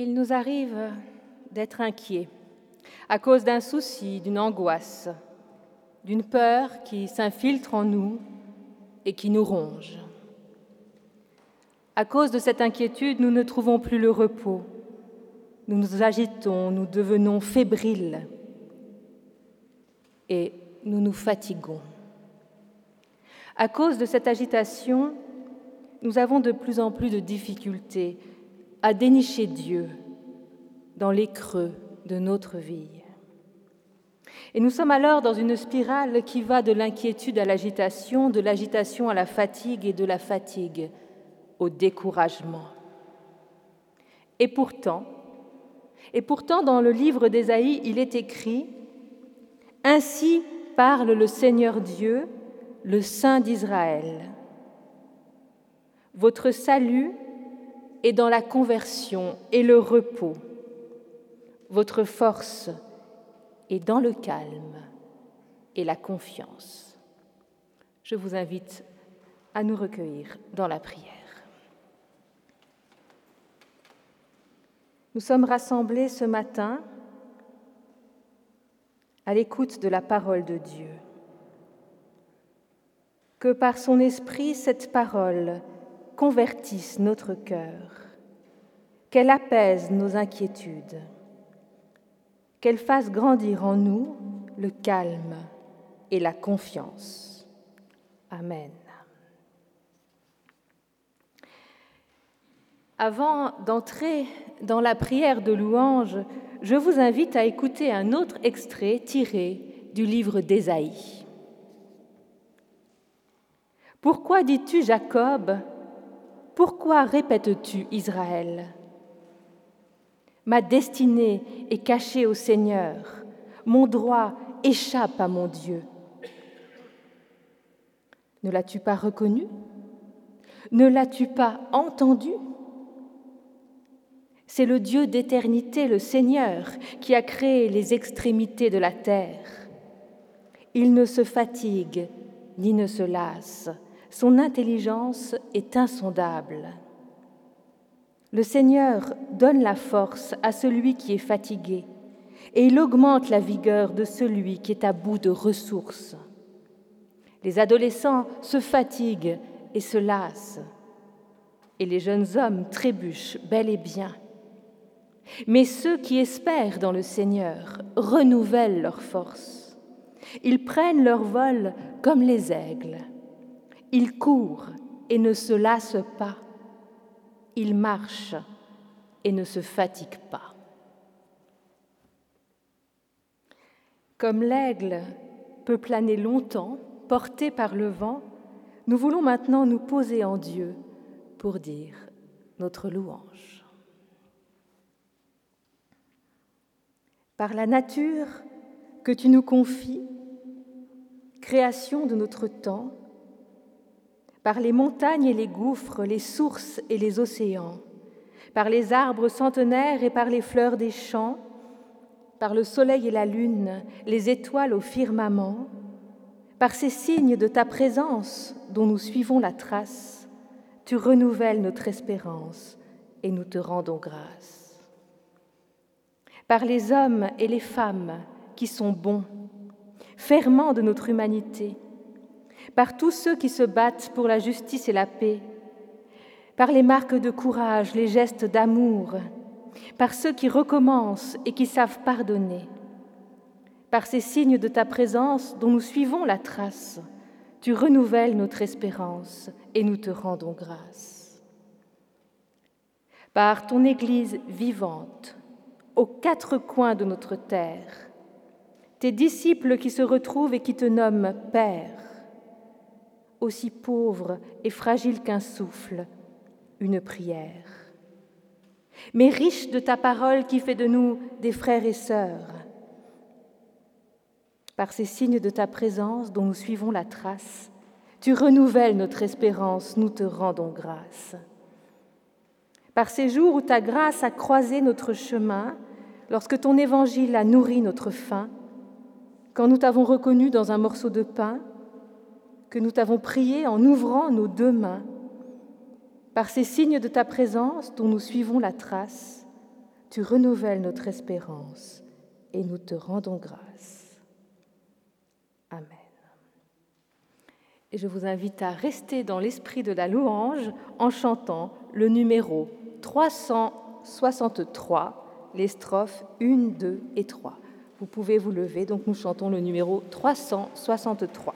Il nous arrive d'être inquiets à cause d'un souci, d'une angoisse, d'une peur qui s'infiltre en nous et qui nous ronge. À cause de cette inquiétude, nous ne trouvons plus le repos. Nous nous agitons, nous devenons fébriles et nous nous fatiguons. À cause de cette agitation, nous avons de plus en plus de difficultés à dénicher Dieu dans les creux de notre vie. Et nous sommes alors dans une spirale qui va de l'inquiétude à l'agitation, de l'agitation à la fatigue et de la fatigue au découragement. Et pourtant, et pourtant dans le livre d'Ésaïe, il est écrit Ainsi parle le Seigneur Dieu, le Saint d'Israël. Votre salut est dans la conversion et le repos. Votre force est dans le calme et la confiance. Je vous invite à nous recueillir dans la prière. Nous sommes rassemblés ce matin à l'écoute de la parole de Dieu. Que par son esprit, cette parole convertisse notre cœur, qu'elle apaise nos inquiétudes, qu'elle fasse grandir en nous le calme et la confiance. Amen. Avant d'entrer dans la prière de louange, je vous invite à écouter un autre extrait tiré du livre d'Ésaïe. Pourquoi dis-tu Jacob Pourquoi répètes-tu Israël? Ma destinée est cachée au Seigneur, mon droit échappe à mon Dieu. Ne l'as-tu pas reconnu? Ne l'as-tu pas entendu? C'est le Dieu d'éternité, le Seigneur, qui a créé les extrémités de la terre. Il ne se fatigue ni ne se lasse. Son intelligence est insondable. Le Seigneur donne la force à celui qui est fatigué et il augmente la vigueur de celui qui est à bout de ressources. Les adolescents se fatiguent et se lassent, et les jeunes hommes trébuchent bel et bien. Mais ceux qui espèrent dans le Seigneur renouvellent leur force. Ils prennent leur vol comme les aigles. Ils courent et ne se lassent pas. Ils marchent et ne se fatiguent pas. Comme l'aigle peut planer longtemps, porté par le vent, nous voulons maintenant nous poser en Dieu pour dire notre louange. par la nature que tu nous confies, création de notre temps, par les montagnes et les gouffres, les sources et les océans, par les arbres centenaires et par les fleurs des champs, par le soleil et la lune, les étoiles au firmament, par ces signes de ta présence dont nous suivons la trace, tu renouvelles notre espérance et nous te rendons grâce. Par les hommes et les femmes qui sont bons, ferments de notre humanité, par tous ceux qui se battent pour la justice et la paix, par les marques de courage, les gestes d'amour, par ceux qui recommencent et qui savent pardonner, par ces signes de ta présence dont nous suivons la trace, tu renouvelles notre espérance et nous te rendons grâce. Par ton Église vivante, aux quatre coins de notre terre, tes disciples qui se retrouvent et qui te nomment Père, aussi pauvre et fragile qu'un souffle, une prière, mais riche de ta parole qui fait de nous des frères et sœurs. Par ces signes de ta présence dont nous suivons la trace, tu renouvelles notre espérance, nous te rendons grâce. Par ces jours où ta grâce a croisé notre chemin, lorsque ton évangile a nourri notre faim, quand nous t'avons reconnu dans un morceau de pain, que nous t'avons prié en ouvrant nos deux mains, par ces signes de ta présence dont nous suivons la trace, tu renouvelles notre espérance et nous te rendons grâce. Amen. Et je vous invite à rester dans l'esprit de la louange en chantant le numéro 363, les strophes 1, 2 et 3. Vous pouvez vous lever, donc nous chantons le numéro 363.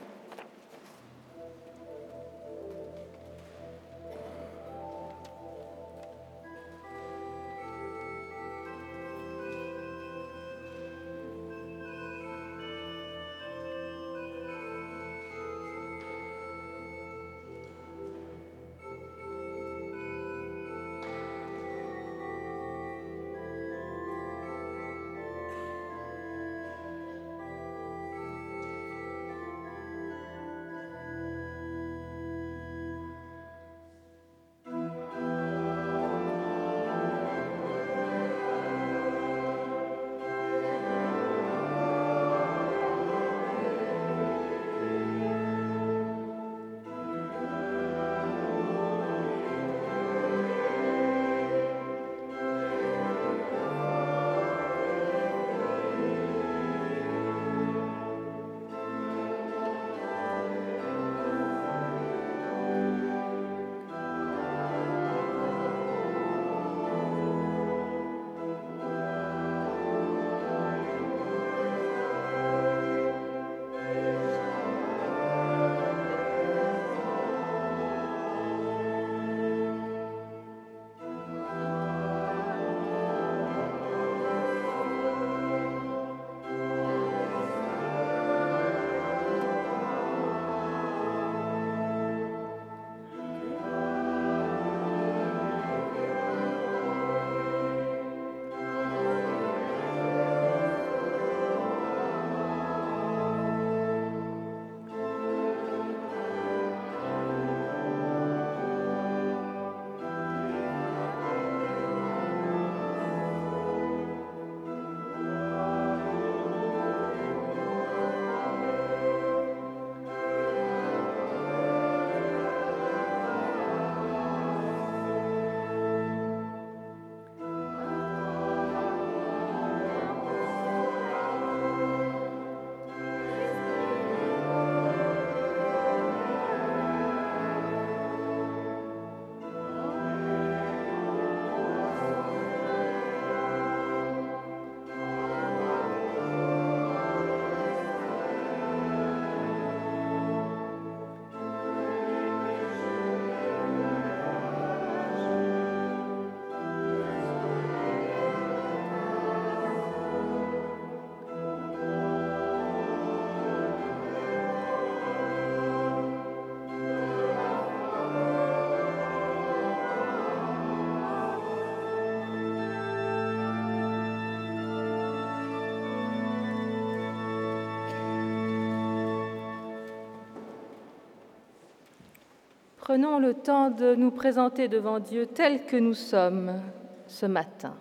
Prenons le temps de nous présenter devant Dieu tel que nous sommes ce matin.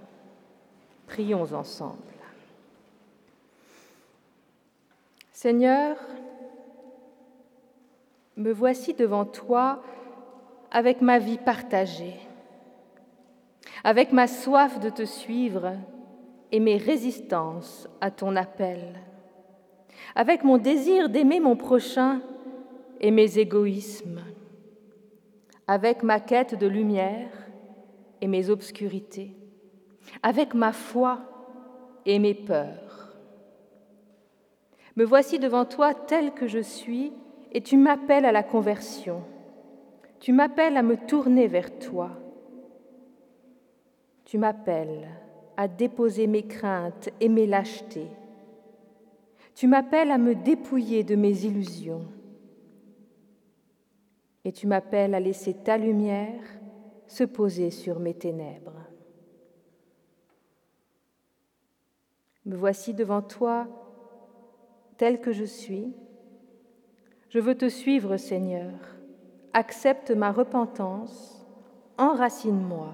Prions ensemble. Seigneur, me voici devant toi avec ma vie partagée, avec ma soif de te suivre et mes résistances à ton appel, avec mon désir d'aimer mon prochain et mes égoïsmes avec ma quête de lumière et mes obscurités, avec ma foi et mes peurs. Me voici devant toi tel que je suis et tu m'appelles à la conversion. Tu m'appelles à me tourner vers toi. Tu m'appelles à déposer mes craintes et mes lâchetés. Tu m'appelles à me dépouiller de mes illusions et tu m'appelles à laisser ta lumière se poser sur mes ténèbres. Me voici devant toi tel que je suis. Je veux te suivre, Seigneur. Accepte ma repentance, enracine-moi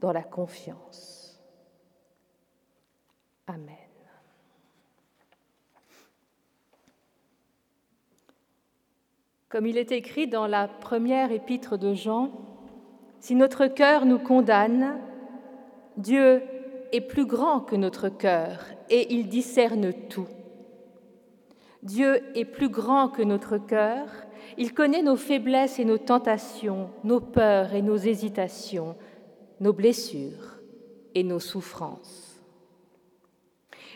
dans la confiance. Amen. Comme il est écrit dans la première épître de Jean, si notre cœur nous condamne, Dieu est plus grand que notre cœur et il discerne tout. Dieu est plus grand que notre cœur, il connaît nos faiblesses et nos tentations, nos peurs et nos hésitations, nos blessures et nos souffrances.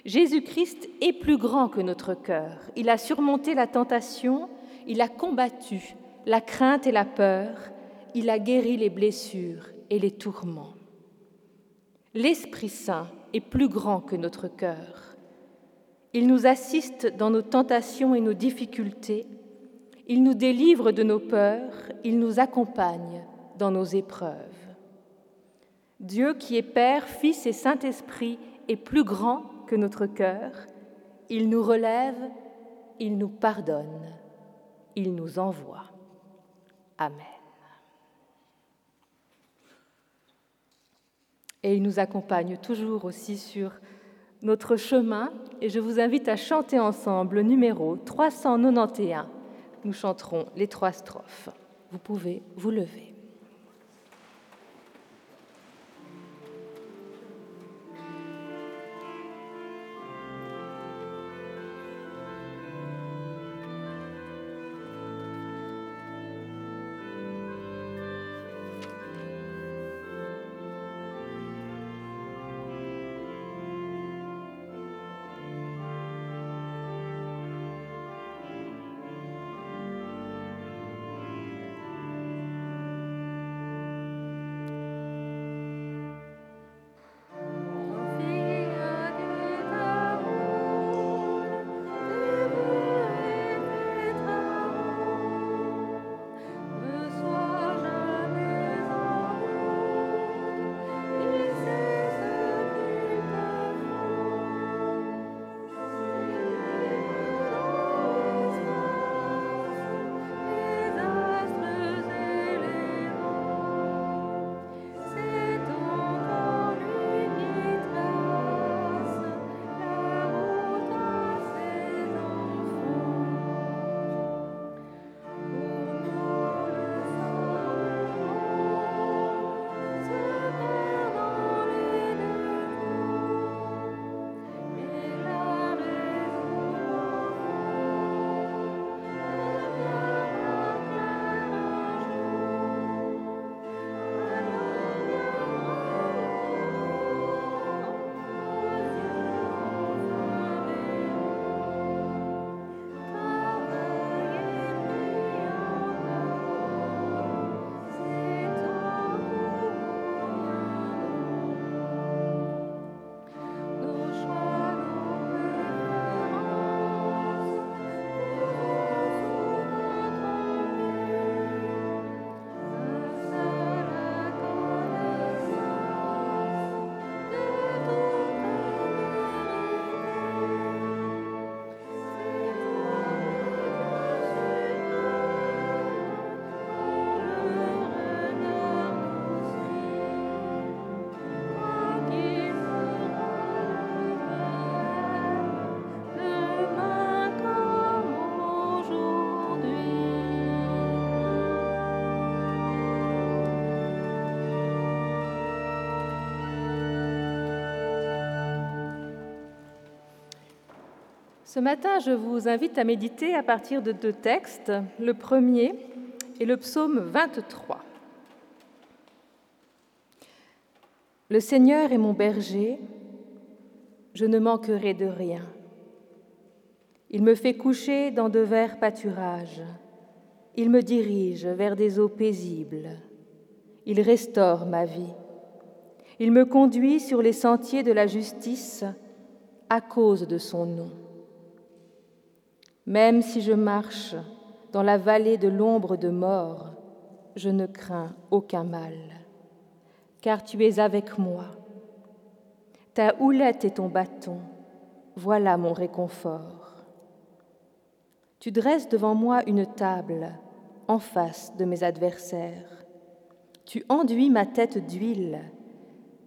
Jésus-Christ est plus grand que notre cœur. Il a surmonté la tentation, il a combattu la crainte et la peur, il a guéri les blessures et les tourments. L'Esprit Saint est plus grand que notre cœur. Il nous assiste dans nos tentations et nos difficultés, il nous délivre de nos peurs, il nous accompagne dans nos épreuves. Dieu qui est Père, Fils et Saint-Esprit est plus grand que notre cœur, il nous relève, il nous pardonne, il nous envoie. Amen. Et il nous accompagne toujours aussi sur notre chemin et je vous invite à chanter ensemble le numéro 391. Nous chanterons les trois strophes. Vous pouvez vous lever. Ce matin, je vous invite à méditer à partir de deux textes. Le premier est le psaume 23. Le Seigneur est mon berger, je ne manquerai de rien. Il me fait coucher dans de verts pâturages, il me dirige vers des eaux paisibles, il restaure ma vie, il me conduit sur les sentiers de la justice à cause de son nom. Même si je marche dans la vallée de l'ombre de mort, je ne crains aucun mal, car tu es avec moi. Ta houlette et ton bâton, voilà mon réconfort. Tu dresses devant moi une table en face de mes adversaires. Tu enduis ma tête d'huile,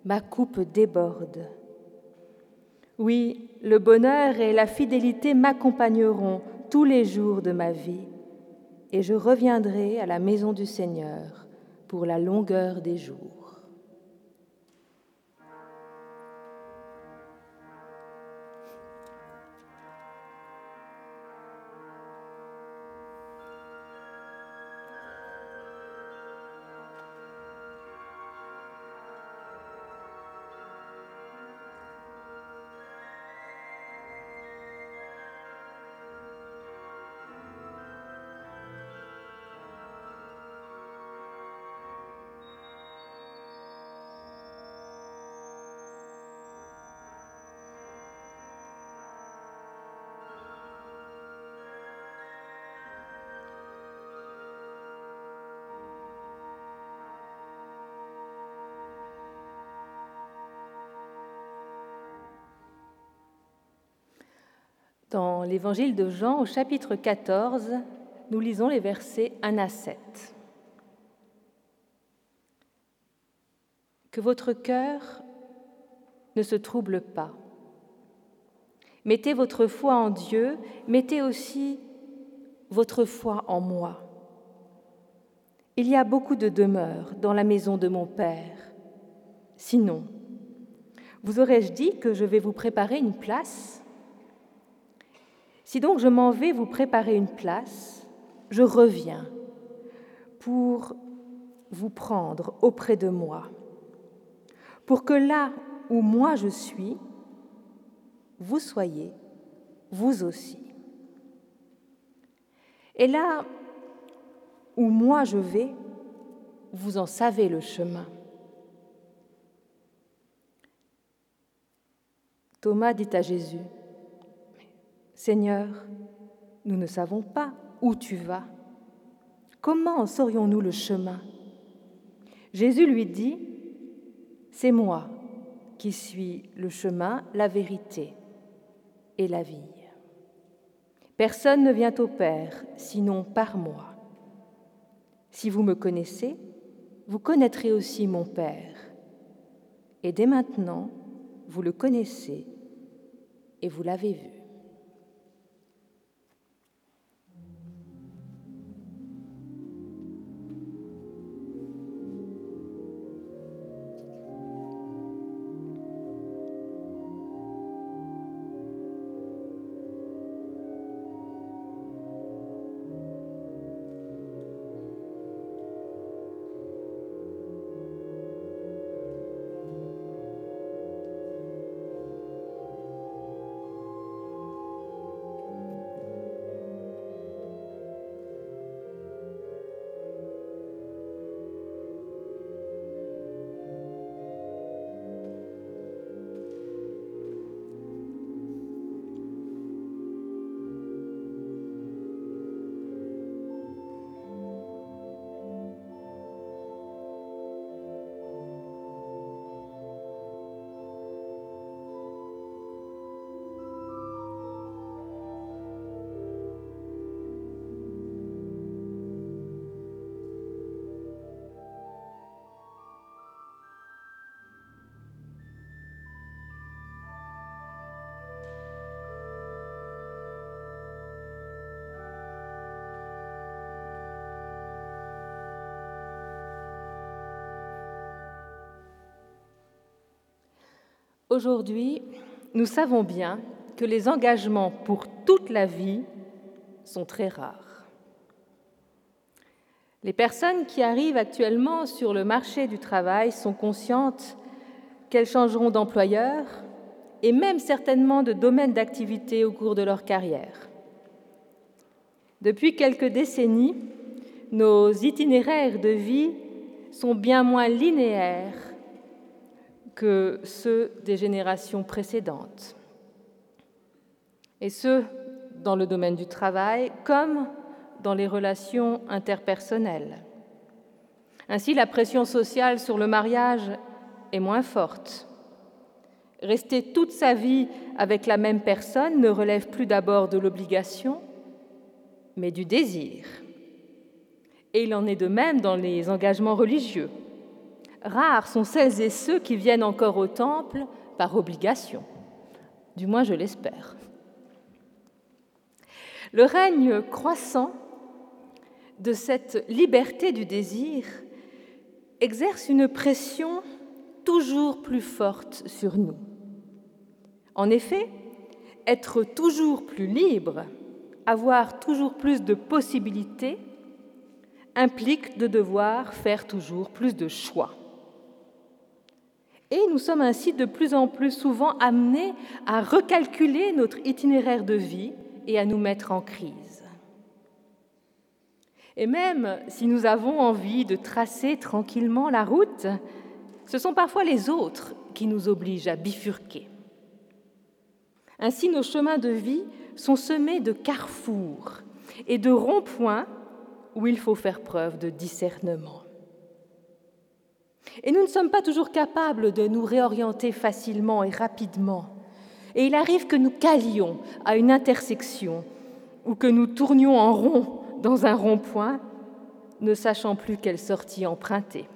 ma coupe déborde. Oui, le bonheur et la fidélité m'accompagneront tous les jours de ma vie, et je reviendrai à la maison du Seigneur pour la longueur des jours. Dans l'évangile de Jean au chapitre 14, nous lisons les versets 1 à 7. Que votre cœur ne se trouble pas. Mettez votre foi en Dieu, mettez aussi votre foi en moi. Il y a beaucoup de demeures dans la maison de mon Père. Sinon, vous aurais-je dit que je vais vous préparer une place Si donc je m'en vais vous préparer une place, je reviens pour vous prendre auprès de moi, pour que là où moi je suis, vous soyez, vous aussi. Et là où moi je vais, vous en savez le chemin. Thomas dit à Jésus, Seigneur, nous ne savons pas où tu vas. Comment saurions-nous le chemin? Jésus lui dit, C'est moi qui suis le chemin, la vérité et la vie. Personne ne vient au Père sinon par moi. Si vous me connaissez, vous connaîtrez aussi mon Père. Et dès maintenant, vous le connaissez et vous l'avez vu. Aujourd'hui, nous savons bien que les engagements pour toute la vie sont très rares. Les personnes qui arrivent actuellement sur le marché du travail sont conscientes qu'elles changeront d'employeur et même certainement de domaine d'activité au cours de leur carrière. Depuis quelques décennies, nos itinéraires de vie sont bien moins linéaires que ceux des générations précédentes. Et ce, dans le domaine du travail comme dans les relations interpersonnelles. Ainsi, la pression sociale sur le mariage est moins forte. Rester toute sa vie avec la même personne ne relève plus d'abord de l'obligation, mais du désir. Et il en est de même dans les engagements religieux. Rares sont celles et ceux qui viennent encore au temple par obligation. Du moins, je l'espère. Le règne croissant de cette liberté du désir exerce une pression toujours plus forte sur nous. En effet, être toujours plus libre, avoir toujours plus de possibilités, implique de devoir faire toujours plus de choix. Et nous sommes ainsi de plus en plus souvent amenés à recalculer notre itinéraire de vie et à nous mettre en crise. Et même si nous avons envie de tracer tranquillement la route, ce sont parfois les autres qui nous obligent à bifurquer. Ainsi, nos chemins de vie sont semés de carrefours et de ronds-points où il faut faire preuve de discernement. Et nous ne sommes pas toujours capables de nous réorienter facilement et rapidement. Et il arrive que nous calions à une intersection ou que nous tournions en rond dans un rond-point, ne sachant plus quelle sortie emprunter.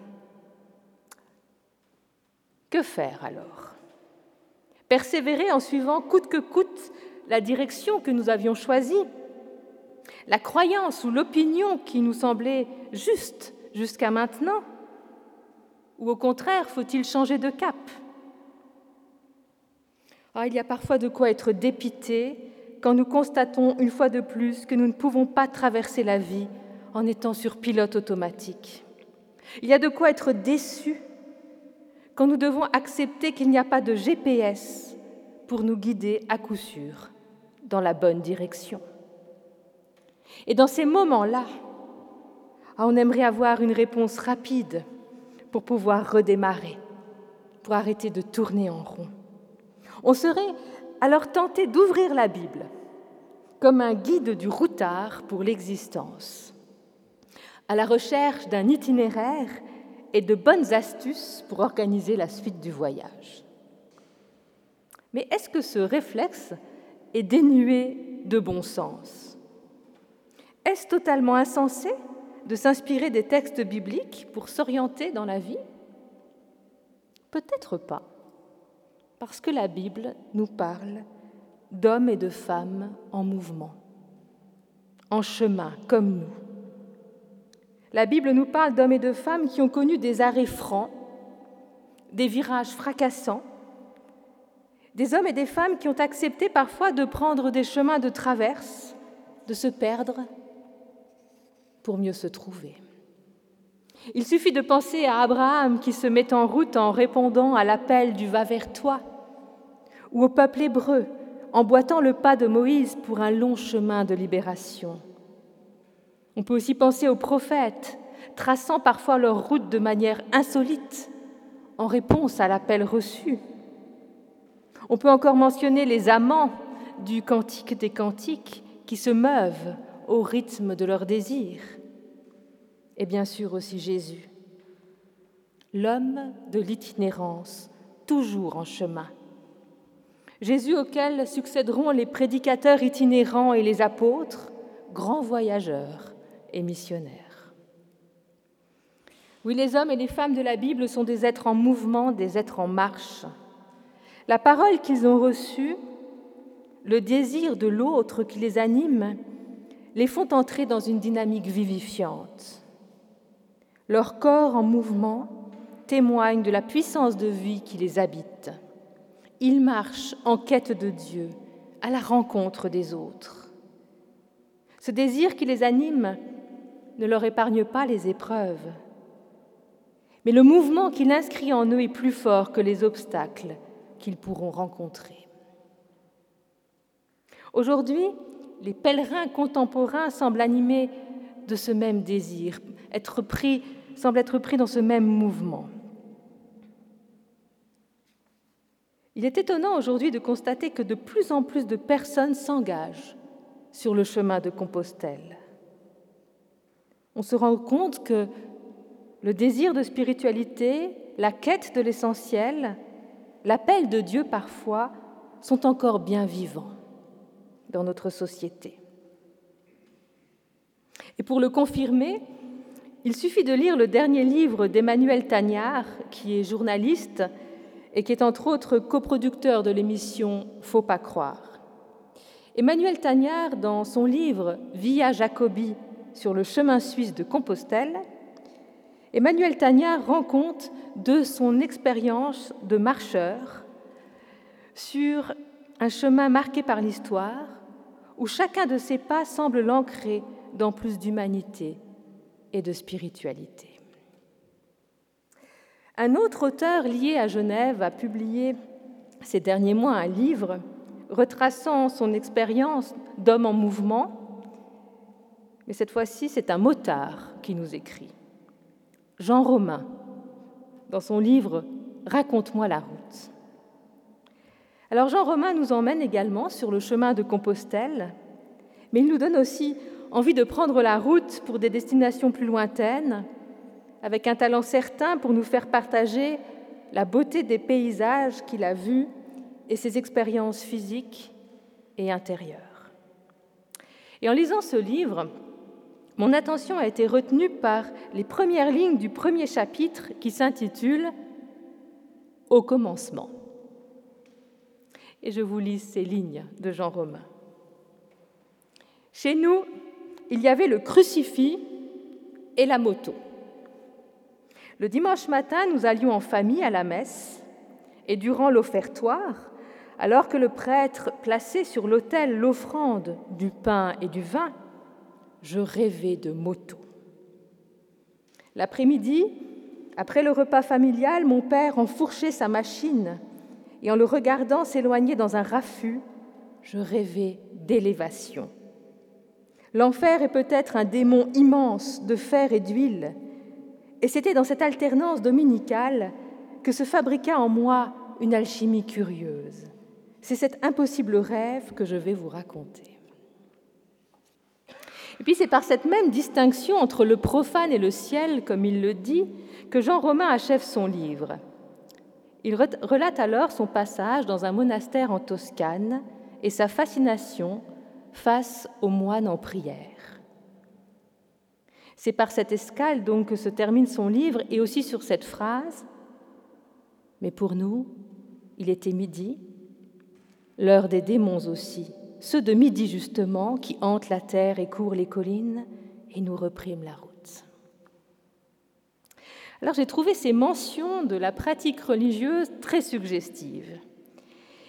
Que faire alors? Persévérer en suivant coûte que coûte la direction que nous avions choisie La croyance ou l'opinion qui nous semblait juste jusqu'à maintenant Ou au contraire, faut-il changer de cap? Ah, Il y a parfois de quoi être dépité quand nous constatons une fois de plus que nous ne pouvons pas traverser la vie en étant sur pilote automatique. Il y a de quoi être déçu quand nous devons accepter qu'il n'y a pas de GPS pour nous guider à coup sûr dans la bonne direction. Et dans ces moments-là, ah, on aimerait avoir une réponse rapide pour pouvoir redémarrer, pour arrêter de tourner en rond. On serait alors tenté d'ouvrir la Bible comme un guide du routard pour l'existence, à la recherche d'un itinéraire et de bonnes astuces pour organiser la suite du voyage. Mais est-ce que ce réflexe est dénué de bon sens? Est-ce totalement insensé? De s'inspirer des textes bibliques pour s'orienter dans la vie? Peut-être pas, parce que la Bible nous parle d'hommes et de femmes en mouvement, en chemin comme nous. La Bible nous parle d'hommes et de femmes qui ont connu des arrêts francs, des virages fracassants, des hommes et des femmes qui ont accepté parfois de prendre des chemins de traverse, de se perdre pour mieux se trouver. Il suffit de penser à Abraham qui se met en route en répondant à l'appel du Va vers toi, ou au peuple hébreu emboîtant le pas de Moïse pour un long chemin de libération. On peut aussi penser aux prophètes, traçant parfois leur route de manière insolite, en réponse à l'appel reçu. On peut encore mentionner les amants du Cantique des Cantiques qui se meuvent au rythme de leurs désirs. Et bien sûr aussi Jésus, l'homme de l'itinérance, toujours en chemin, Jésus auquel succéderont les prédicateurs itinérants et les apôtres, grands voyageurs et missionnaires. Oui, les hommes et les femmes de la Bible sont des êtres en mouvement, des êtres en marche. La parole qu'ils ont reçue, le désir de l'autre qui les anime, les font entrer dans une dynamique vivifiante. Leur corps en mouvement témoigne de la puissance de vie qui les habite. Ils marchent en quête de Dieu, à la rencontre des autres. Ce désir qui les anime ne leur épargne pas les épreuves, mais le mouvement qu'il inscrit en eux est plus fort que les obstacles qu'ils pourront rencontrer. Aujourd'hui, les pèlerins contemporains semblent animés de ce même désir, être pris, semblent être pris dans ce même mouvement. Il est étonnant aujourd'hui de constater que de plus en plus de personnes s'engagent sur le chemin de Compostelle. On se rend compte que le désir de spiritualité, la quête de l'essentiel, l'appel de Dieu parfois sont encore bien vivants dans notre société. Et pour le confirmer, il suffit de lire le dernier livre d'Emmanuel Tagnard, qui est journaliste et qui est entre autres coproducteur de l'émission Faut pas croire. Emmanuel Tagnard, dans son livre Via Jacobi sur le chemin suisse de Compostelle, Emmanuel Tagnard rend compte de son expérience de marcheur sur un chemin marqué par l'histoire où chacun de ses pas semble l'ancrer dans plus d'humanité et de spiritualité. Un autre auteur lié à Genève a publié ces derniers mois un livre retraçant son expérience d'homme en mouvement, mais cette fois-ci c'est un motard qui nous écrit. Jean Romain, dans son livre Raconte-moi la route. Alors Jean Romain nous emmène également sur le chemin de Compostelle, mais il nous donne aussi envie de prendre la route pour des destinations plus lointaines, avec un talent certain pour nous faire partager la beauté des paysages qu'il a vus et ses expériences physiques et intérieures. Et en lisant ce livre, mon attention a été retenue par les premières lignes du premier chapitre qui s'intitule Au commencement. Et je vous lis ces lignes de Jean Romain. Chez nous, il y avait le crucifix et la moto. Le dimanche matin, nous allions en famille à la messe et durant l'offertoire, alors que le prêtre plaçait sur l'autel l'offrande du pain et du vin, je rêvais de moto. L'après-midi, après le repas familial, mon père enfourchait sa machine et en le regardant s'éloigner dans un raffut, je rêvais d'élévation. L'enfer est peut-être un démon immense de fer et d'huile, et c'était dans cette alternance dominicale que se fabriqua en moi une alchimie curieuse. C'est cet impossible rêve que je vais vous raconter. Et puis c'est par cette même distinction entre le profane et le ciel, comme il le dit, que Jean Romain achève son livre. Il relate alors son passage dans un monastère en Toscane et sa fascination face aux moines en prière. C'est par cette escale donc que se termine son livre et aussi sur cette phrase Mais pour nous, il était midi, l'heure des démons aussi, ceux de midi justement qui hantent la terre et courent les collines et nous repriment la route. Alors j'ai trouvé ces mentions de la pratique religieuse très suggestives.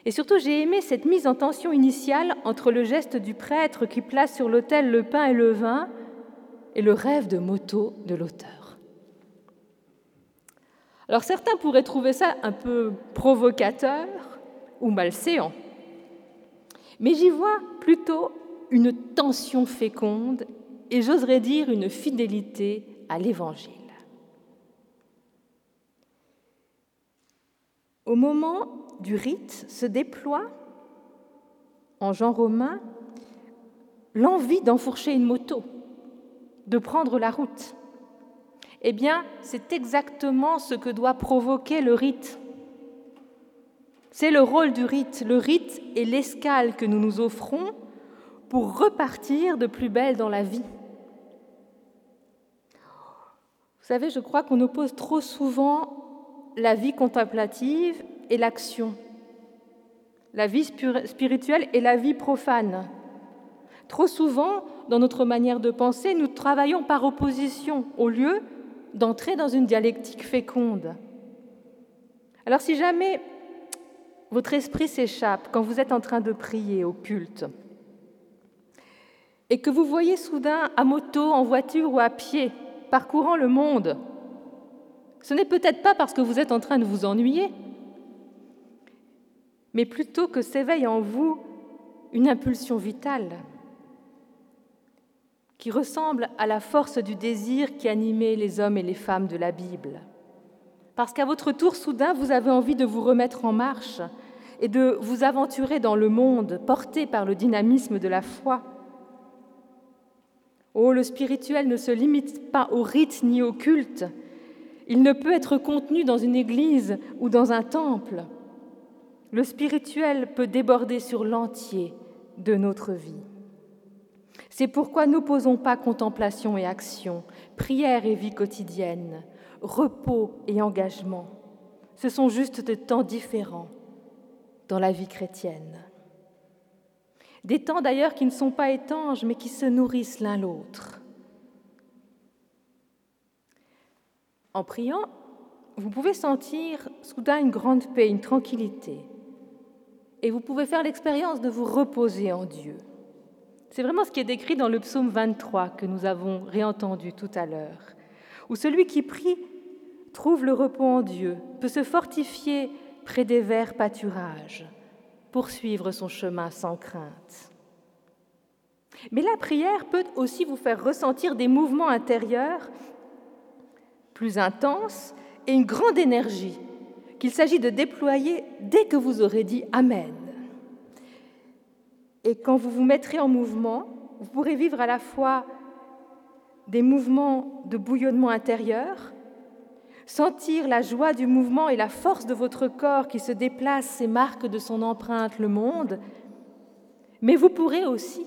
Et surtout, j'ai aimé cette mise en tension initiale entre le geste du prêtre qui place sur l'autel le pain et le vin et le rêve de moto de l'auteur. Alors certains pourraient trouver ça un peu provocateur ou malséant. Mais j'y vois plutôt une tension féconde et j'oserais dire une fidélité à l'Évangile. Au moment du rite se déploie, en Jean Romain, l'envie d'enfourcher une moto, de prendre la route. Eh bien, c'est exactement ce que doit provoquer le rite. C'est le rôle du rite. Le rite est l'escale que nous nous offrons pour repartir de plus belle dans la vie. Vous savez, je crois qu'on oppose trop souvent la vie contemplative et l'action, la vie spirituelle et la vie profane. Trop souvent, dans notre manière de penser, nous travaillons par opposition au lieu d'entrer dans une dialectique féconde. Alors si jamais votre esprit s'échappe quand vous êtes en train de prier au culte et que vous voyez soudain à moto, en voiture ou à pied, parcourant le monde, ce n'est peut-être pas parce que vous êtes en train de vous ennuyer, mais plutôt que s'éveille en vous une impulsion vitale qui ressemble à la force du désir qui animait les hommes et les femmes de la Bible parce qu'à votre tour, soudain, vous avez envie de vous remettre en marche et de vous aventurer dans le monde porté par le dynamisme de la foi. Oh, le spirituel ne se limite pas au rite ni au culte. Il ne peut être contenu dans une église ou dans un temple. Le spirituel peut déborder sur l'entier de notre vie. C'est pourquoi n'opposons pas contemplation et action, prière et vie quotidienne, repos et engagement. Ce sont juste des temps différents dans la vie chrétienne. Des temps d'ailleurs qui ne sont pas étanches, mais qui se nourrissent l'un l'autre. En priant, vous pouvez sentir soudain une grande paix, une tranquillité. Et vous pouvez faire l'expérience de vous reposer en Dieu. C'est vraiment ce qui est décrit dans le psaume 23 que nous avons réentendu tout à l'heure où celui qui prie trouve le repos en Dieu, peut se fortifier près des verts pâturages, poursuivre son chemin sans crainte. Mais la prière peut aussi vous faire ressentir des mouvements intérieurs plus intenses et une grande énergie qu'il s'agit de déployer dès que vous aurez dit Amen. Et quand vous vous mettrez en mouvement, vous pourrez vivre à la fois des mouvements de bouillonnement intérieur, sentir la joie du mouvement et la force de votre corps qui se déplace et marque de son empreinte le monde, mais vous pourrez aussi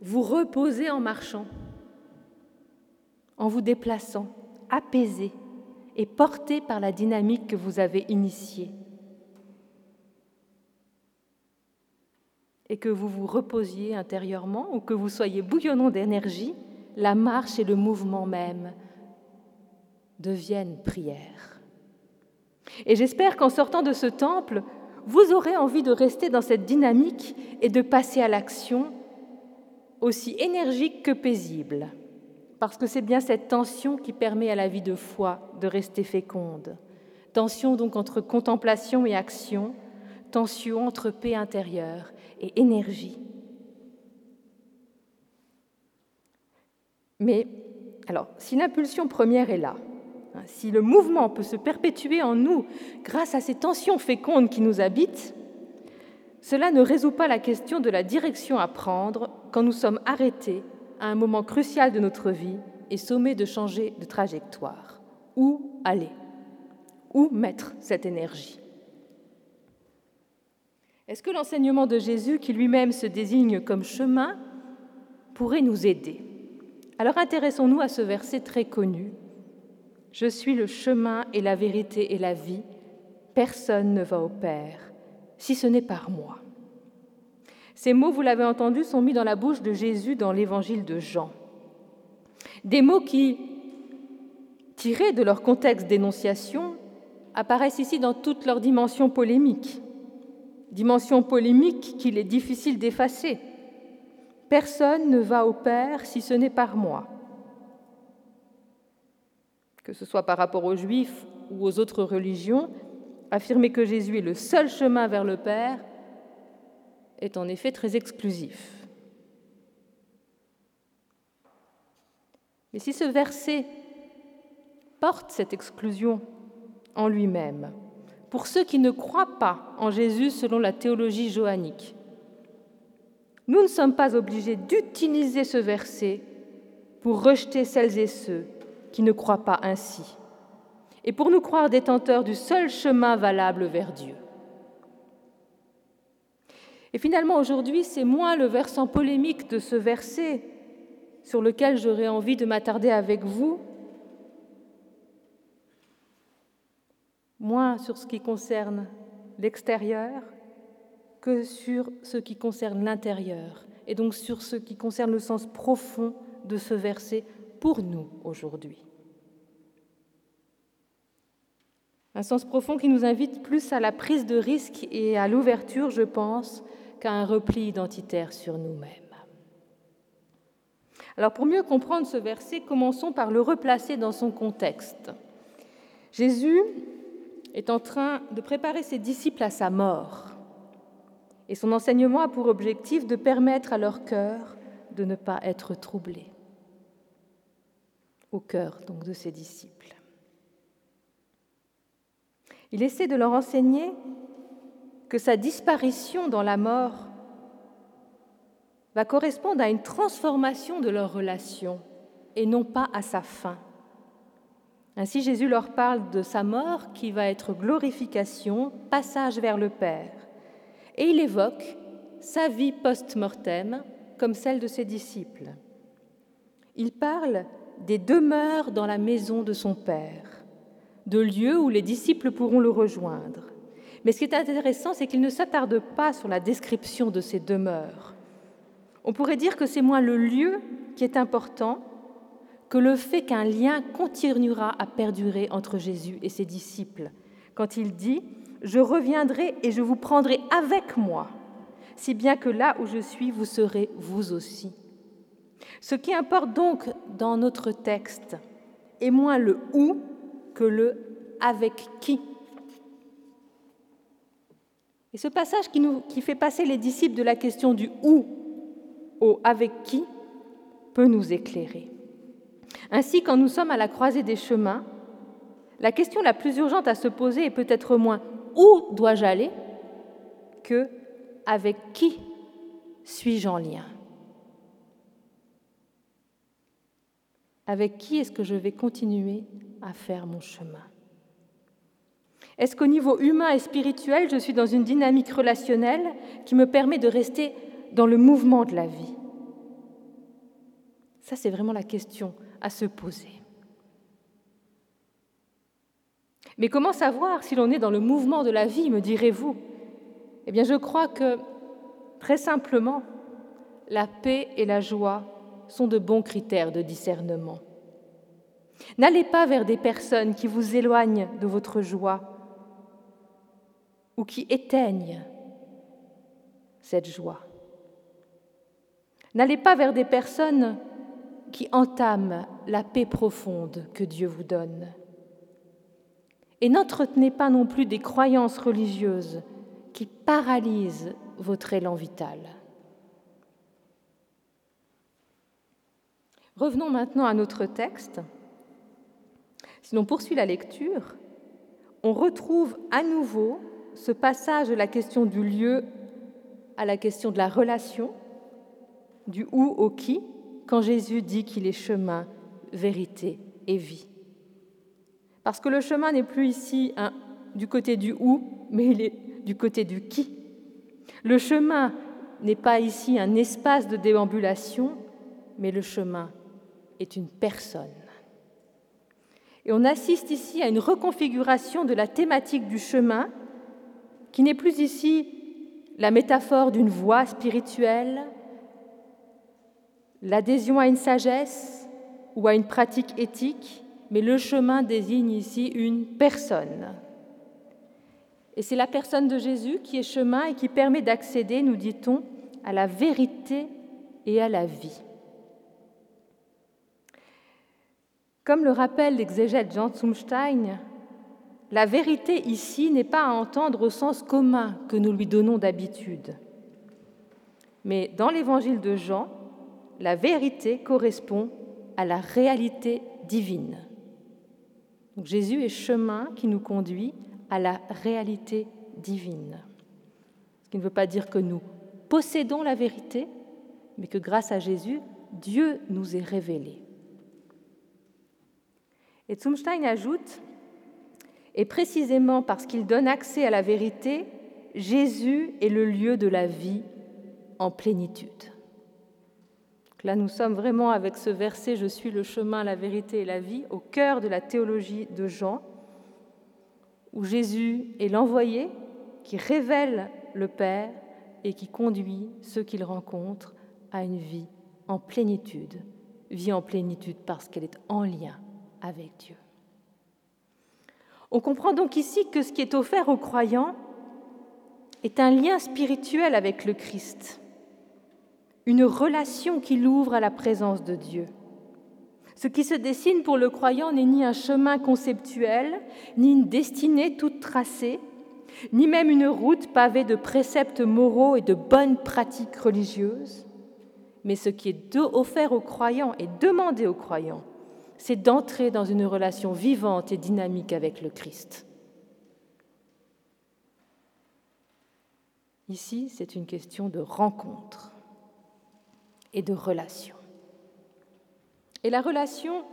vous reposer en marchant, en vous déplaçant, apaisé et porté par la dynamique que vous avez initiée. Et que vous vous reposiez intérieurement ou que vous soyez bouillonnant d'énergie, la marche et le mouvement même deviennent prière. Et j'espère qu'en sortant de ce temple, vous aurez envie de rester dans cette dynamique et de passer à l'action aussi énergique que paisible, parce que c'est bien cette tension qui permet à la vie de foi de rester féconde. Tension donc entre contemplation et action, tension entre paix intérieure et énergie. Mais alors, si l'impulsion première est là, Hein, si le mouvement peut se perpétuer en nous grâce à ces tensions fécondes qui nous habitent, cela ne résout pas la question de la direction à prendre quand nous sommes arrêtés à un moment crucial de notre vie et sommés de changer de trajectoire. Où aller? Où mettre cette énergie? Est-ce que l'enseignement de Jésus, qui lui-même se désigne comme chemin, pourrait nous aider? Alors intéressons-nous à ce verset très connu je suis le chemin et la vérité et la vie. Personne ne va au Père si ce n'est par moi. Ces mots, vous l'avez entendu, sont mis dans la bouche de Jésus dans l'évangile de Jean. Des mots qui, tirés de leur contexte d'énonciation, apparaissent ici dans toute leur dimension polémique. Dimension polémique qu'il est difficile d'effacer. Personne ne va au Père si ce n'est par moi que ce soit par rapport aux juifs ou aux autres religions, affirmer que Jésus est le seul chemin vers le Père est en effet très exclusif. Mais si ce verset porte cette exclusion en lui-même, pour ceux qui ne croient pas en Jésus selon la théologie johannique, nous ne sommes pas obligés d'utiliser ce verset pour rejeter celles et ceux qui ne croient pas ainsi, et pour nous croire détenteurs du seul chemin valable vers Dieu. Et finalement, aujourd'hui, c'est moins le versant polémique de ce verset sur lequel j'aurais envie de m'attarder avec vous, moins sur ce qui concerne l'extérieur que sur ce qui concerne l'intérieur, et donc sur ce qui concerne le sens profond de ce verset pour nous aujourd'hui. Un sens profond qui nous invite plus à la prise de risque et à l'ouverture, je pense, qu'à un repli identitaire sur nous-mêmes. Alors pour mieux comprendre ce verset, commençons par le replacer dans son contexte. Jésus est en train de préparer ses disciples à sa mort. Et son enseignement a pour objectif de permettre à leur cœur de ne pas être troublé au cœur donc de ses disciples. Il essaie de leur enseigner que sa disparition dans la mort va correspondre à une transformation de leur relation et non pas à sa fin. Ainsi Jésus leur parle de sa mort qui va être glorification, passage vers le Père. Et il évoque sa vie post-mortem comme celle de ses disciples. Il parle des demeures dans la maison de son Père, de lieux où les disciples pourront le rejoindre. Mais ce qui est intéressant, c'est qu'il ne s'attarde pas sur la description de ces demeures. On pourrait dire que c'est moins le lieu qui est important que le fait qu'un lien continuera à perdurer entre Jésus et ses disciples, quand il dit ⁇ Je reviendrai et je vous prendrai avec moi, si bien que là où je suis, vous serez vous aussi ⁇ ce qui importe donc dans notre texte est moins le où que le avec qui. Et ce passage qui, fait passer les disciples de la question du où au avec qui peut nous éclairer. Ainsi, quand nous sommes à la croisée des chemins, la question la plus urgente à se poser est peut-être moins où dois-je aller que avec qui suis-je en lien? Avec qui est-ce que je vais continuer à faire mon chemin? Est-ce qu'au niveau humain et spirituel, je suis dans une dynamique relationnelle qui me permet de rester dans le mouvement de la vie? Ça, c'est vraiment la question à se poser. Mais comment savoir si l'on est dans le mouvement de la vie, me direz-vous? Eh bien, je crois que, très simplement, la paix et la joie sont de bons critères de discernement. N'allez pas vers des personnes qui vous éloignent de votre joie ou qui éteignent cette joie. N'allez pas vers des personnes qui entament la paix profonde que Dieu vous donne. Et n'entretenez pas non plus des croyances religieuses qui paralysent votre élan vital. Revenons maintenant à notre texte. Si l'on poursuit la lecture, on retrouve à nouveau ce passage de la question du lieu à la question de la relation, du où au qui, quand Jésus dit qu'il est chemin, vérité et vie. Parce que le chemin n'est plus ici du côté du où, mais il est du côté du qui. Le chemin n'est pas ici un espace de déambulation, mais le chemin est une personne. Et on assiste ici à une reconfiguration de la thématique du chemin, qui n'est plus ici la métaphore d'une voie spirituelle, l'adhésion à une sagesse ou à une pratique éthique, mais le chemin désigne ici une personne. Et c'est la personne de Jésus qui est chemin et qui permet d'accéder, nous dit-on, à la vérité et à la vie. Comme le rappelle l'exégète Jean Zumstein, la vérité ici n'est pas à entendre au sens commun que nous lui donnons d'habitude. Mais dans l'évangile de Jean, la vérité correspond à la réalité divine. Jésus est chemin qui nous conduit à la réalité divine. Ce qui ne veut pas dire que nous possédons la vérité, mais que grâce à Jésus, Dieu nous est révélé. Et Zumstein ajoute, et précisément parce qu'il donne accès à la vérité, Jésus est le lieu de la vie en plénitude. Là, nous sommes vraiment avec ce verset Je suis le chemin, la vérité et la vie au cœur de la théologie de Jean, où Jésus est l'envoyé qui révèle le Père et qui conduit ceux qu'il rencontre à une vie en plénitude. Vie en plénitude parce qu'elle est en lien avec Dieu. On comprend donc ici que ce qui est offert aux croyants est un lien spirituel avec le Christ une relation qui l'ouvre à la présence de Dieu. Ce qui se dessine pour le croyant n'est ni un chemin conceptuel, ni une destinée toute tracée, ni même une route pavée de préceptes moraux et de bonnes pratiques religieuses, mais ce qui est offert aux croyants et demandé aux croyants, c'est d'entrer dans une relation vivante et dynamique avec le Christ. Ici, c'est une question de rencontre et de relation. Et la relation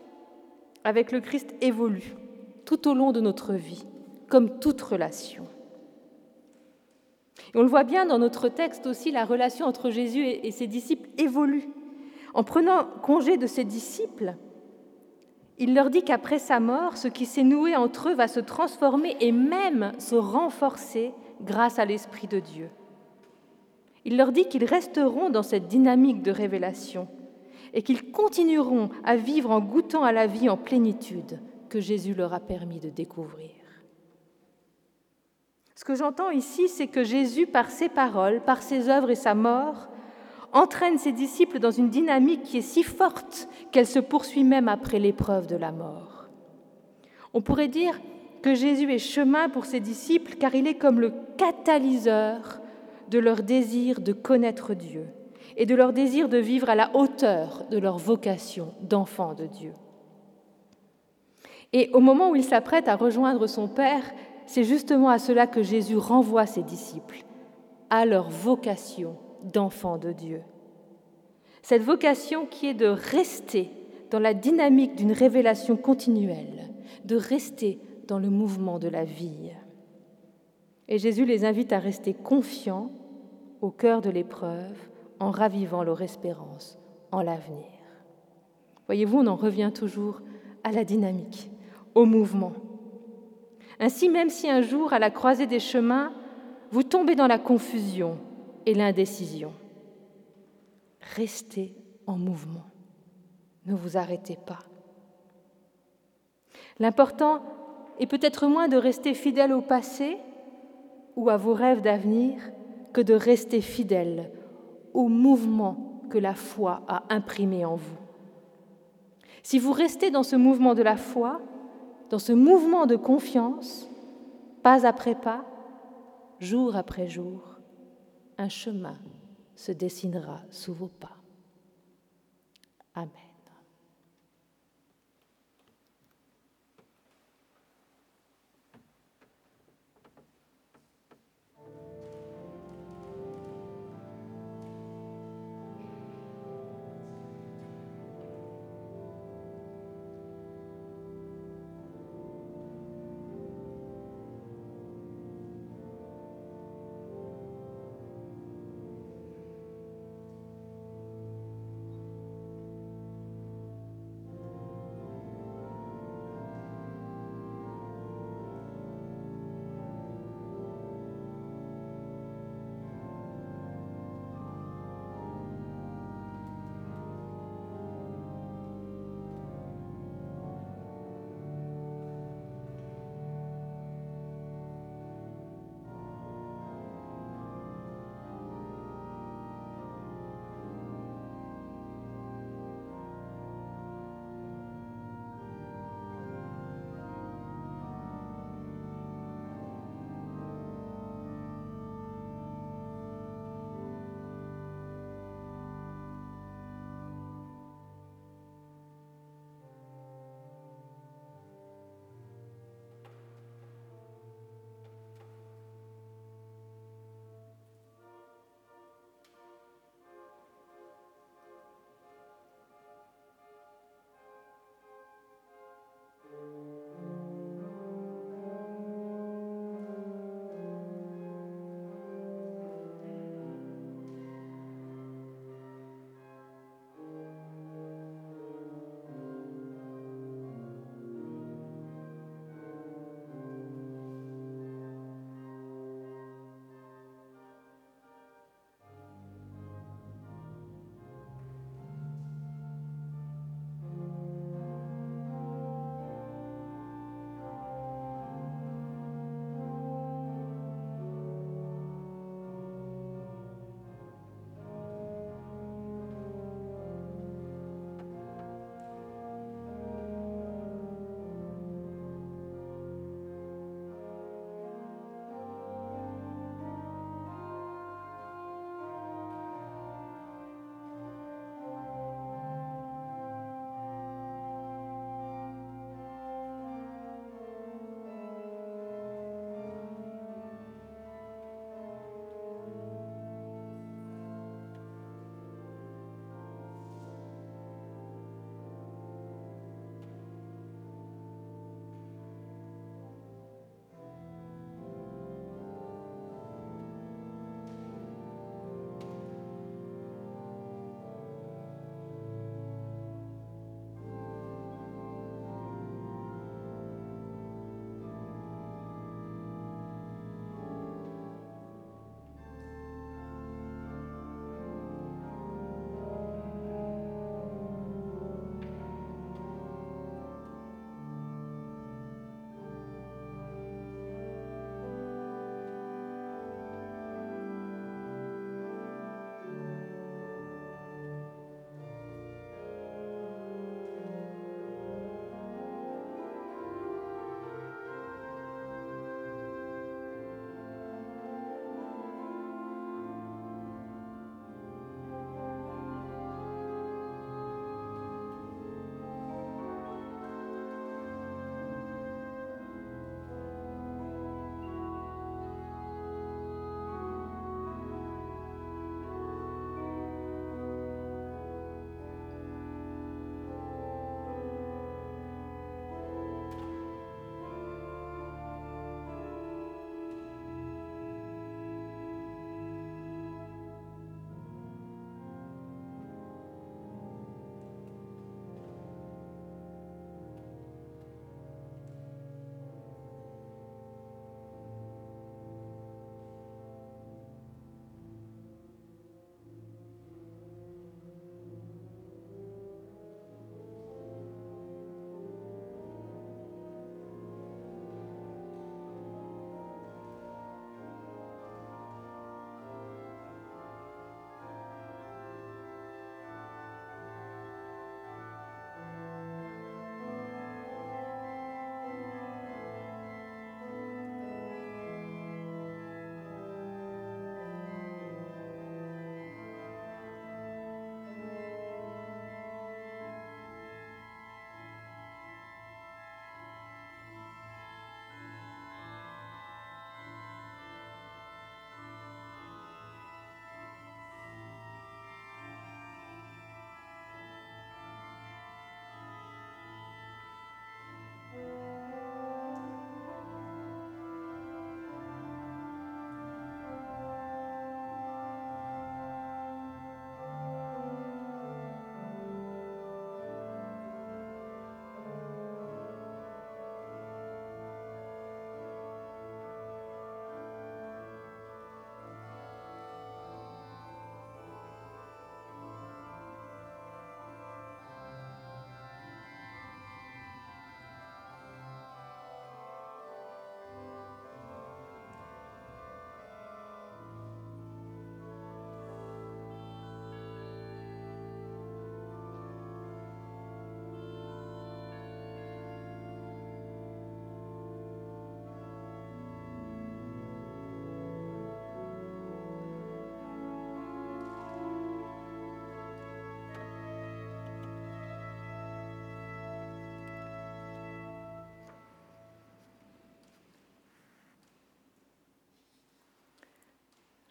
avec le Christ évolue tout au long de notre vie, comme toute relation. Et on le voit bien dans notre texte aussi, la relation entre Jésus et ses disciples évolue. En prenant congé de ses disciples, il leur dit qu'après sa mort, ce qui s'est noué entre eux va se transformer et même se renforcer grâce à l'Esprit de Dieu. Il leur dit qu'ils resteront dans cette dynamique de révélation et qu'ils continueront à vivre en goûtant à la vie en plénitude que Jésus leur a permis de découvrir. Ce que j'entends ici, c'est que Jésus, par ses paroles, par ses œuvres et sa mort, entraîne ses disciples dans une dynamique qui est si forte qu'elle se poursuit même après l'épreuve de la mort. On pourrait dire que Jésus est chemin pour ses disciples car il est comme le catalyseur de leur désir de connaître Dieu et de leur désir de vivre à la hauteur de leur vocation d'enfant de Dieu. Et au moment où il s'apprête à rejoindre son Père, c'est justement à cela que Jésus renvoie ses disciples, à leur vocation d'enfant de Dieu. Cette vocation qui est de rester dans la dynamique d'une révélation continuelle, de rester dans le mouvement de la vie. Et Jésus les invite à rester confiants au cœur de l'épreuve en ravivant leur espérance en l'avenir. Voyez-vous, on en revient toujours à la dynamique, au mouvement. Ainsi, même si un jour, à la croisée des chemins, vous tombez dans la confusion et l'indécision, restez en mouvement. Ne vous arrêtez pas. L'important est peut-être moins de rester fidèle au passé ou à vos rêves d'avenir que de rester fidèle au mouvement que la foi a imprimé en vous. Si vous restez dans ce mouvement de la foi, dans ce mouvement de confiance, pas après pas, jour après jour, un chemin se dessinera sous vos pas. Amen.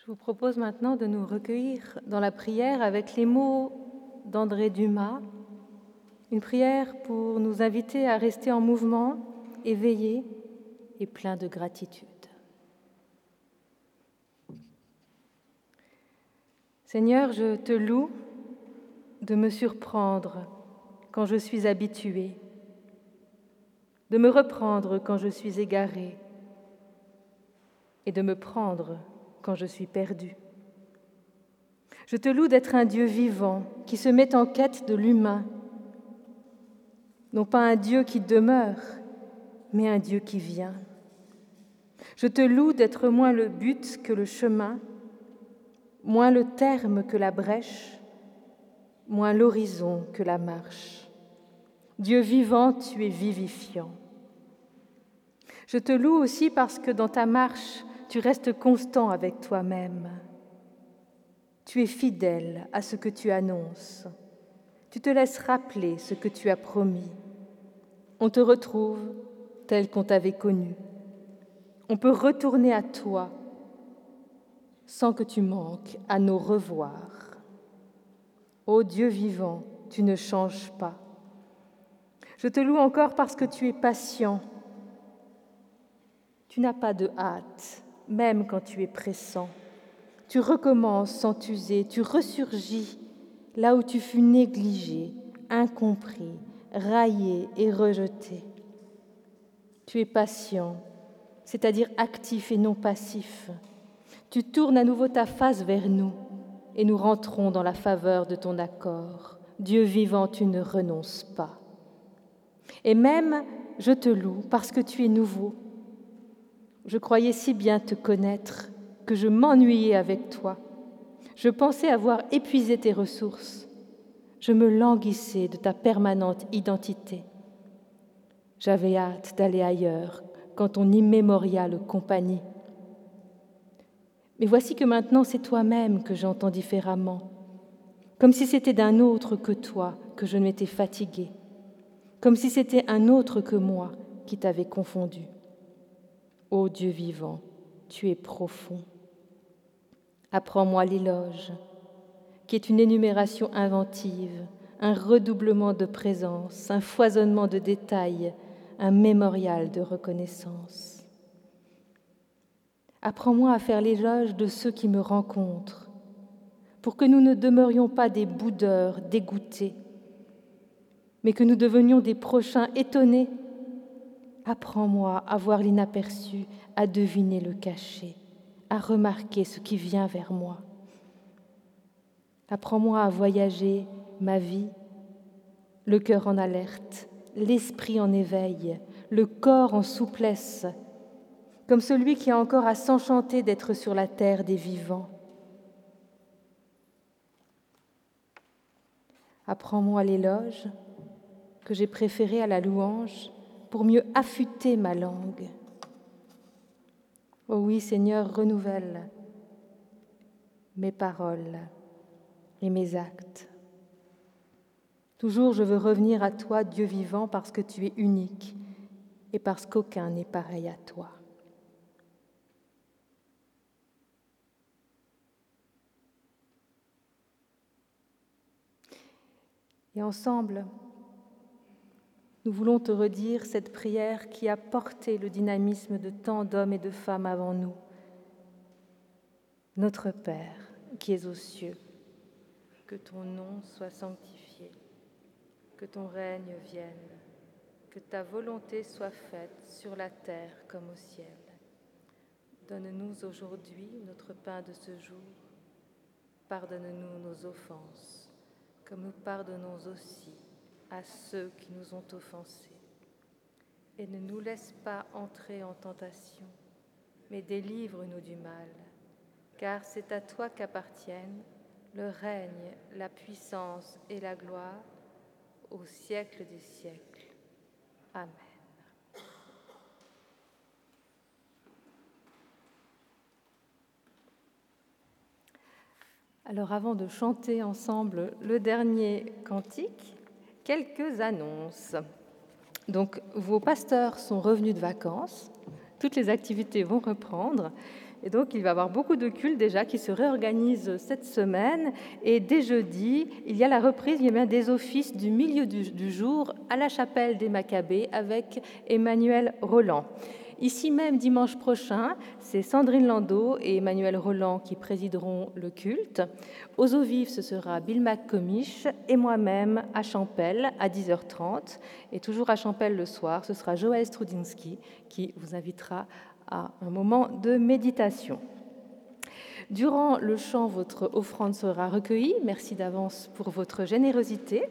Je vous propose maintenant de nous recueillir dans la prière avec les mots d'André Dumas, une prière pour nous inviter à rester en mouvement, éveillés et plein de gratitude. Seigneur, je te loue de me surprendre quand je suis habitué, de me reprendre quand je suis égaré et de me prendre quand je suis perdu. Je te loue d'être un Dieu vivant qui se met en quête de l'humain, non pas un Dieu qui demeure, mais un Dieu qui vient. Je te loue d'être moins le but que le chemin, moins le terme que la brèche, moins l'horizon que la marche. Dieu vivant, tu es vivifiant. Je te loue aussi parce que dans ta marche, tu restes constant avec toi-même. Tu es fidèle à ce que tu annonces. Tu te laisses rappeler ce que tu as promis. On te retrouve tel qu'on t'avait connu. On peut retourner à toi sans que tu manques à nos revoirs. Ô Dieu vivant, tu ne changes pas. Je te loue encore parce que tu es patient. Tu n'as pas de hâte même quand tu es pressant. Tu recommences sans t'user, tu ressurgis là où tu fus négligé, incompris, raillé et rejeté. Tu es patient, c'est-à-dire actif et non passif. Tu tournes à nouveau ta face vers nous et nous rentrons dans la faveur de ton accord. Dieu vivant, tu ne renonces pas. Et même, je te loue parce que tu es nouveau, je croyais si bien te connaître que je m'ennuyais avec toi. Je pensais avoir épuisé tes ressources. Je me languissais de ta permanente identité. J'avais hâte d'aller ailleurs quand ton immémoriale compagnie. Mais voici que maintenant c'est toi-même que j'entends différemment, comme si c'était d'un autre que toi que je m'étais fatiguée, comme si c'était un autre que moi qui t'avais confondu. Ô Dieu vivant, tu es profond. Apprends-moi l'éloge, qui est une énumération inventive, un redoublement de présence, un foisonnement de détails, un mémorial de reconnaissance. Apprends-moi à faire l'éloge de ceux qui me rencontrent, pour que nous ne demeurions pas des boudeurs dégoûtés, mais que nous devenions des prochains étonnés Apprends-moi à voir l'inaperçu, à deviner le caché, à remarquer ce qui vient vers moi. Apprends-moi à voyager ma vie, le cœur en alerte, l'esprit en éveil, le corps en souplesse, comme celui qui a encore à s'enchanter d'être sur la terre des vivants. Apprends-moi l'éloge que j'ai préféré à la louange pour mieux affûter ma langue. Oh oui, Seigneur, renouvelle mes paroles et mes actes. Toujours je veux revenir à toi, Dieu vivant, parce que tu es unique et parce qu'aucun n'est pareil à toi. Et ensemble, nous voulons te redire cette prière qui a porté le dynamisme de tant d'hommes et de femmes avant nous. Notre Père, qui es aux cieux, que ton nom soit sanctifié, que ton règne vienne, que ta volonté soit faite sur la terre comme au ciel. Donne-nous aujourd'hui notre pain de ce jour. Pardonne-nous nos offenses, comme nous pardonnons aussi à ceux qui nous ont offensés. Et ne nous laisse pas entrer en tentation, mais délivre-nous du mal, car c'est à toi qu'appartiennent le règne, la puissance et la gloire au siècle des siècles. Amen. Alors avant de chanter ensemble le dernier cantique, quelques annonces. Donc, vos pasteurs sont revenus de vacances, toutes les activités vont reprendre. Et donc, il va y avoir beaucoup de cultes déjà qui se réorganisent cette semaine. Et dès jeudi, il y a la reprise il y a des offices du milieu du, du jour à la chapelle des Maccabées avec Emmanuel Roland. Ici même, dimanche prochain, c'est Sandrine Landau et Emmanuel Roland qui présideront le culte. Aux eaux vives, ce sera Bill McComish et moi-même à Champel à 10h30. Et toujours à Champel le soir, ce sera Joël Strudinski qui vous invitera à un moment de méditation. Durant le chant, votre offrande sera recueillie. Merci d'avance pour votre générosité.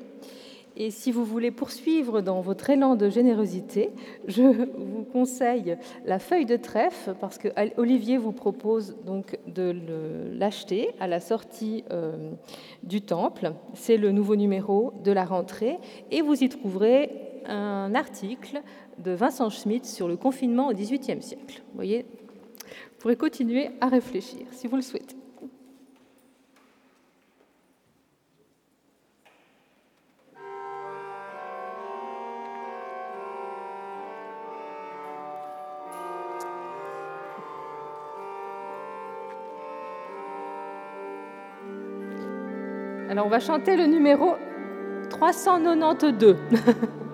Et si vous voulez poursuivre dans votre élan de générosité, je vous conseille la feuille de trèfle parce que Olivier vous propose donc de l'acheter à la sortie euh, du temple. C'est le nouveau numéro de la rentrée et vous y trouverez un article de Vincent Schmitt sur le confinement au XVIIIe siècle. Vous voyez, vous pourrez continuer à réfléchir si vous le souhaitez. On va chanter le numéro 392.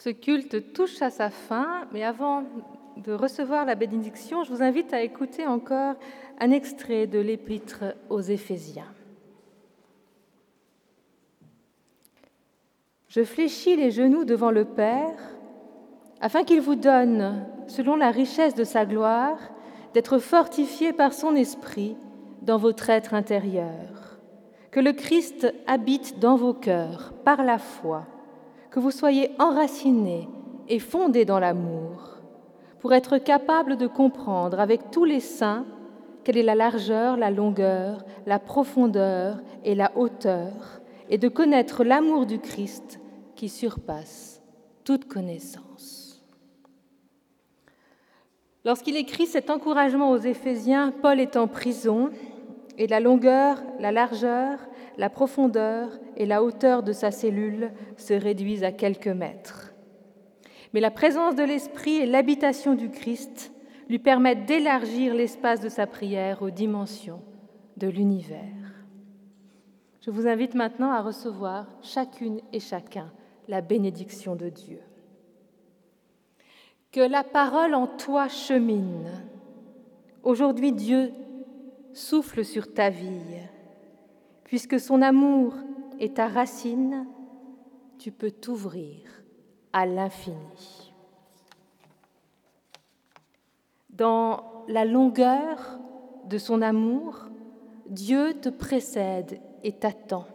Ce culte touche à sa fin, mais avant de recevoir la bénédiction, je vous invite à écouter encore un extrait de l'épître aux Éphésiens. Je fléchis les genoux devant le Père, afin qu'il vous donne, selon la richesse de sa gloire, d'être fortifié par son esprit dans votre être intérieur, que le Christ habite dans vos cœurs par la foi que vous soyez enracinés et fondés dans l'amour, pour être capables de comprendre avec tous les saints quelle est la largeur, la longueur, la profondeur et la hauteur, et de connaître l'amour du Christ qui surpasse toute connaissance. Lorsqu'il écrit cet encouragement aux Éphésiens, Paul est en prison et la longueur, la largeur la profondeur et la hauteur de sa cellule se réduisent à quelques mètres. Mais la présence de l'Esprit et l'habitation du Christ lui permettent d'élargir l'espace de sa prière aux dimensions de l'univers. Je vous invite maintenant à recevoir chacune et chacun la bénédiction de Dieu. Que la parole en toi chemine. Aujourd'hui, Dieu souffle sur ta vie Puisque son amour est ta racine, tu peux t'ouvrir à l'infini. Dans la longueur de son amour, Dieu te précède et t'attend.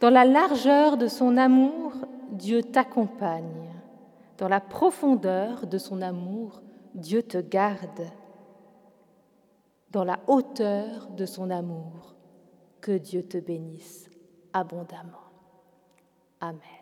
Dans la largeur de son amour, Dieu t'accompagne. Dans la profondeur de son amour, Dieu te garde. Dans la hauteur de son amour, que Dieu te bénisse abondamment. Amen.